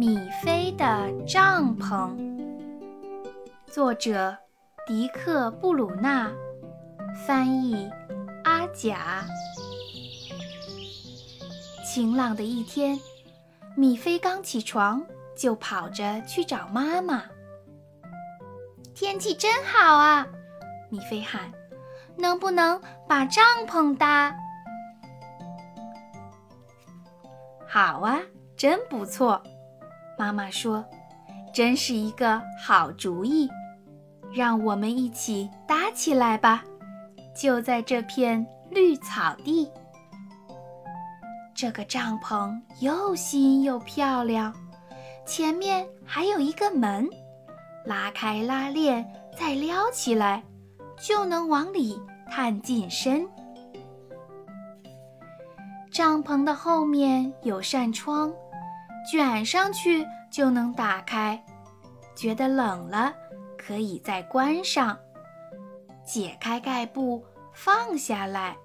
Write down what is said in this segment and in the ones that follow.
米菲的帐篷，作者迪克·布鲁纳，翻译阿甲。晴朗的一天，米菲刚起床就跑着去找妈妈。天气真好啊！米菲喊：“能不能把帐篷搭？”好啊，真不错。妈妈说：“真是一个好主意，让我们一起搭起来吧，就在这片绿草地。这个帐篷又新又漂亮，前面还有一个门，拉开拉链再撩起来，就能往里探进身。帐篷的后面有扇窗。”卷上去就能打开，觉得冷了可以再关上。解开盖布，放下来。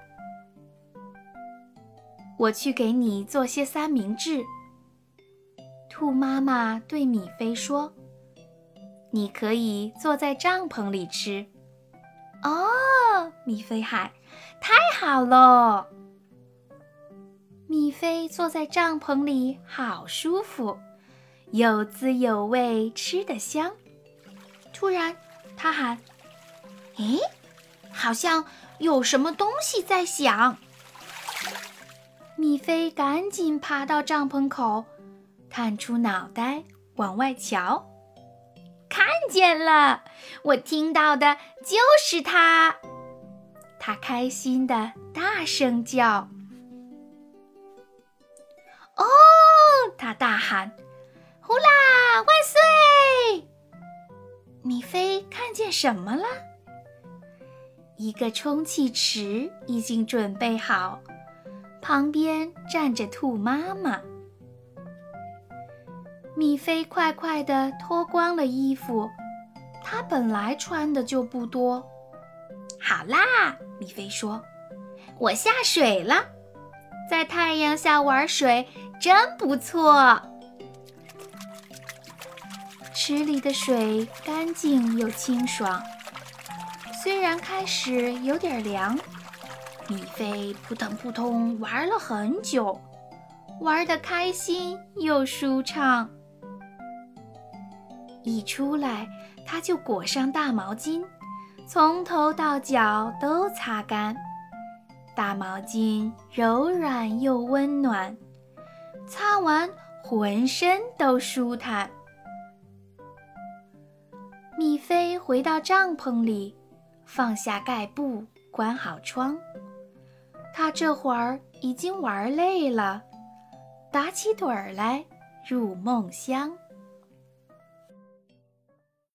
我去给你做些三明治。兔妈妈对米菲说：“你可以坐在帐篷里吃。”哦，米菲喊：“太好了！”米菲坐在帐篷里，好舒服，有滋有味，吃得香。突然，他喊：“诶，好像有什么东西在响。”米菲赶紧爬到帐篷口，探出脑袋往外瞧，看见了，我听到的就是它。他开心的大声叫。大喊：“呼啦，万岁！”米菲看见什么了？一个充气池已经准备好，旁边站着兔妈妈。米菲快快地脱光了衣服，她本来穿的就不多。好啦，米菲说：“我下水了，在太阳下玩水。”真不错，池里的水干净又清爽。虽然开始有点凉，米菲扑腾扑腾玩了很久，玩得开心又舒畅。一出来，他就裹上大毛巾，从头到脚都擦干。大毛巾柔软又温暖。擦完，浑身都舒坦。米菲回到帐篷里，放下盖布，关好窗。他这会儿已经玩累了，打起盹儿来，入梦乡。